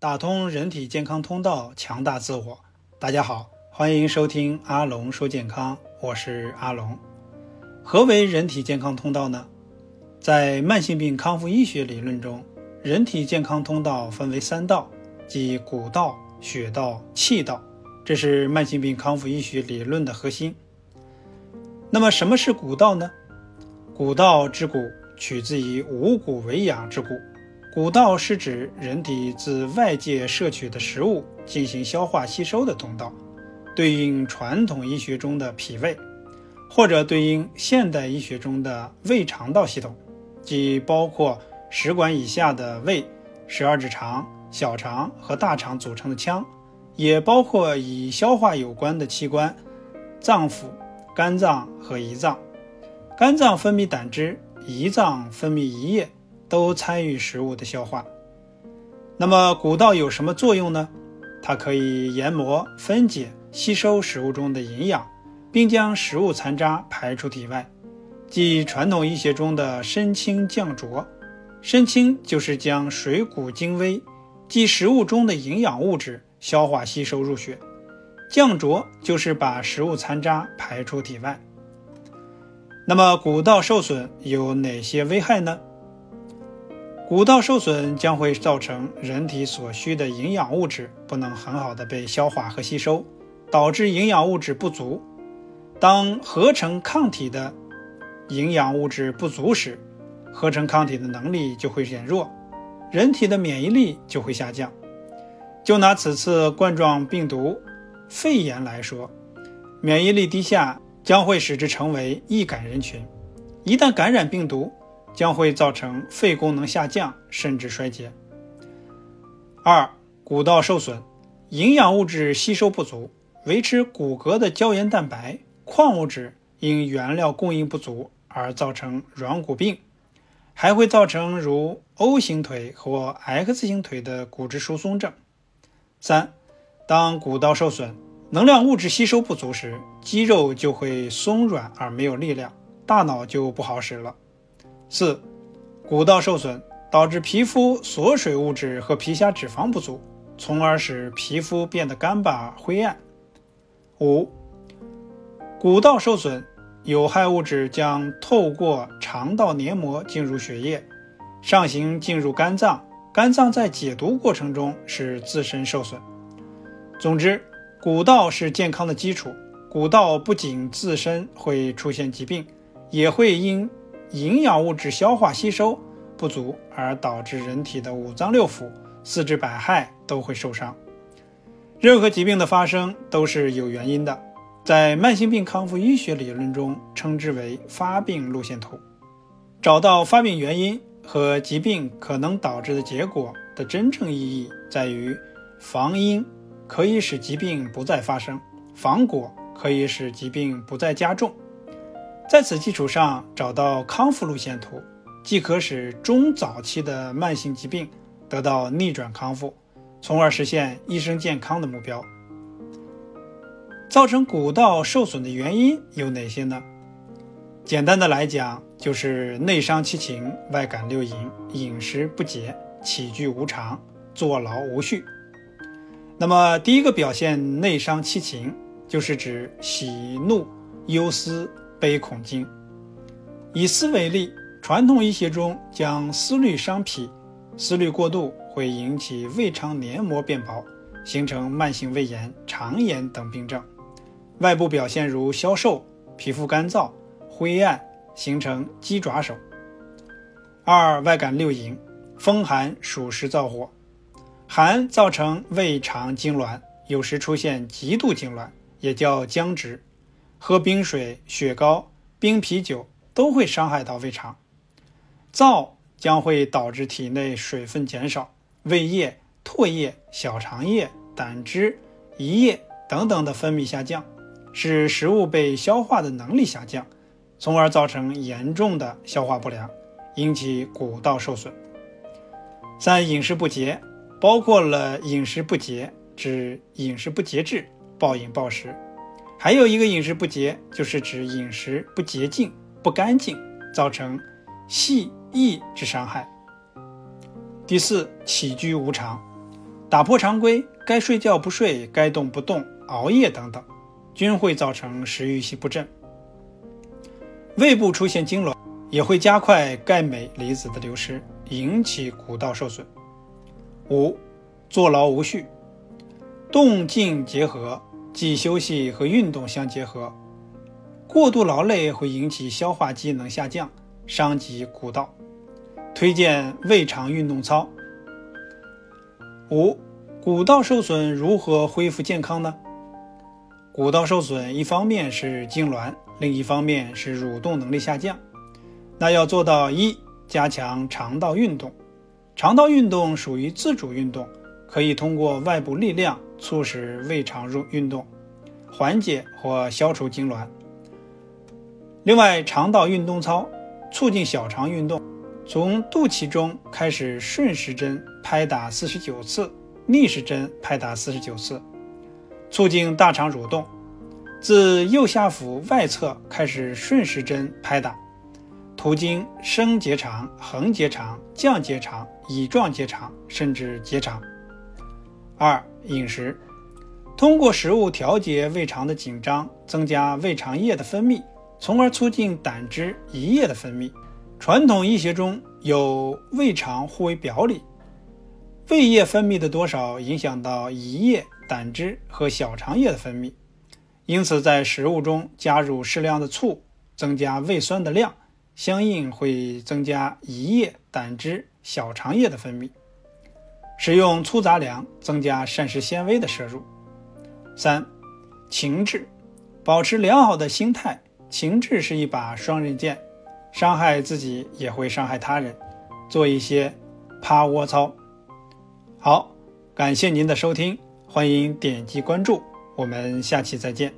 打通人体健康通道，强大自我。大家好，欢迎收听阿龙说健康，我是阿龙。何为人体健康通道呢？在慢性病康复医学理论中，人体健康通道分为三道，即骨道、血道、气道，这是慢性病康复医学理论的核心。那么，什么是骨道呢？骨道之骨，取自于五谷为养之骨。骨道是指人体自外界摄取的食物进行消化吸收的通道，对应传统医学中的脾胃，或者对应现代医学中的胃肠道系统，即包括食管以下的胃、十二指肠、小肠和大肠组成的腔，也包括与消化有关的器官，脏腑、肝脏和胰脏。肝脏分泌胆汁，胰脏分泌胰液。都参与食物的消化。那么骨道有什么作用呢？它可以研磨、分解、吸收食物中的营养，并将食物残渣排出体外，即传统医学中的升清降浊。升清就是将水谷精微，即食物中的营养物质消化吸收入血；降浊就是把食物残渣排出体外。那么骨道受损有哪些危害呢？骨道受损将会造成人体所需的营养物质不能很好的被消化和吸收，导致营养物质不足。当合成抗体的营养物质不足时，合成抗体的能力就会减弱，人体的免疫力就会下降。就拿此次冠状病毒肺炎来说，免疫力低下将会使之成为易感人群，一旦感染病毒。将会造成肺功能下降，甚至衰竭。二、骨道受损，营养物质吸收不足，维持骨骼的胶原蛋白、矿物质因原料供应不足而造成软骨病，还会造成如 O 型腿或 X 型腿的骨质疏松症。三、当骨道受损，能量物质吸收不足时，肌肉就会松软而没有力量，大脑就不好使了。四、骨道受损导致皮肤锁水物质和皮下脂肪不足，从而使皮肤变得干巴灰暗。五、骨道受损，有害物质将透过肠道黏膜进入血液，上行进入肝脏，肝脏在解毒过程中使自身受损。总之，骨道是健康的基础。骨道不仅自身会出现疾病，也会因营养物质消化吸收不足，而导致人体的五脏六腑、四肢百骸都会受伤。任何疾病的发生都是有原因的，在慢性病康复医学理论中称之为发病路线图。找到发病原因和疾病可能导致的结果的真正意义，在于防因可以使疾病不再发生，防果可以使疾病不再加重。在此基础上找到康复路线图，即可使中早期的慢性疾病得到逆转康复，从而实现一生健康的目标。造成骨道受损的原因有哪些呢？简单的来讲，就是内伤七情、外感六淫、饮食不节、起居无常、坐牢无序。那么，第一个表现内伤七情，就是指喜怒忧思。悲恐惊。以思为例，传统医学中将思虑伤脾，思虑过度会引起胃肠黏膜变薄，形成慢性胃炎、肠炎等病症。外部表现如消瘦、皮肤干燥、灰暗，形成鸡爪手。二外感六淫，风寒暑湿燥火，寒造成胃肠痉挛，有时出现极度痉挛，也叫僵直。喝冰水、雪糕、冰啤酒都会伤害到胃肠，燥将会导致体内水分减少，胃液、唾液、小肠液、胆汁、胰液等等的分泌下降，使食物被消化的能力下降，从而造成严重的消化不良，引起骨道受损。三、饮食不节，包括了饮食不节，指饮食不节制、暴饮暴食。还有一个饮食不节，就是指饮食不洁净、不干净，造成细益之伤害。第四，起居无常，打破常规，该睡觉不睡，该动不动，熬夜等等，均会造成食欲系不振。胃部出现痉挛，也会加快钙镁离子的流失，引起骨道受损。五，坐牢无序，动静结合，即休息和运动相结合。过度劳累会引起消化机能下降，伤及骨道。推荐胃肠运动操。五，骨道受损如何恢复健康呢？骨道受损，一方面是痉挛，另一方面是蠕动能力下降。那要做到一，加强肠道运动。肠道运动属于自主运动，可以通过外部力量促使胃肠入运动，缓解或消除痉挛。另外，肠道运动操促进小肠运动。从肚脐中开始顺时针拍打四十九次，逆时针拍打四十九次，促进大肠蠕动。自右下腹外侧开始顺时针拍打，途经升结肠、横结肠、降结肠、乙状结肠，甚至结肠。二、饮食，通过食物调节胃肠的紧张，增加胃肠液的分泌，从而促进胆汁、胰液的分泌。传统医学中有胃肠互为表里，胃液分泌的多少影响到胰液、胆汁和小肠液的分泌，因此在食物中加入适量的醋，增加胃酸的量，相应会增加胰液、胆汁、小肠液的分泌。使用粗杂粮，增加膳食纤维的摄入。三、情志，保持良好的心态，情志是一把双刃剑。伤害自己也会伤害他人，做一些趴窝操。好，感谢您的收听，欢迎点击关注，我们下期再见。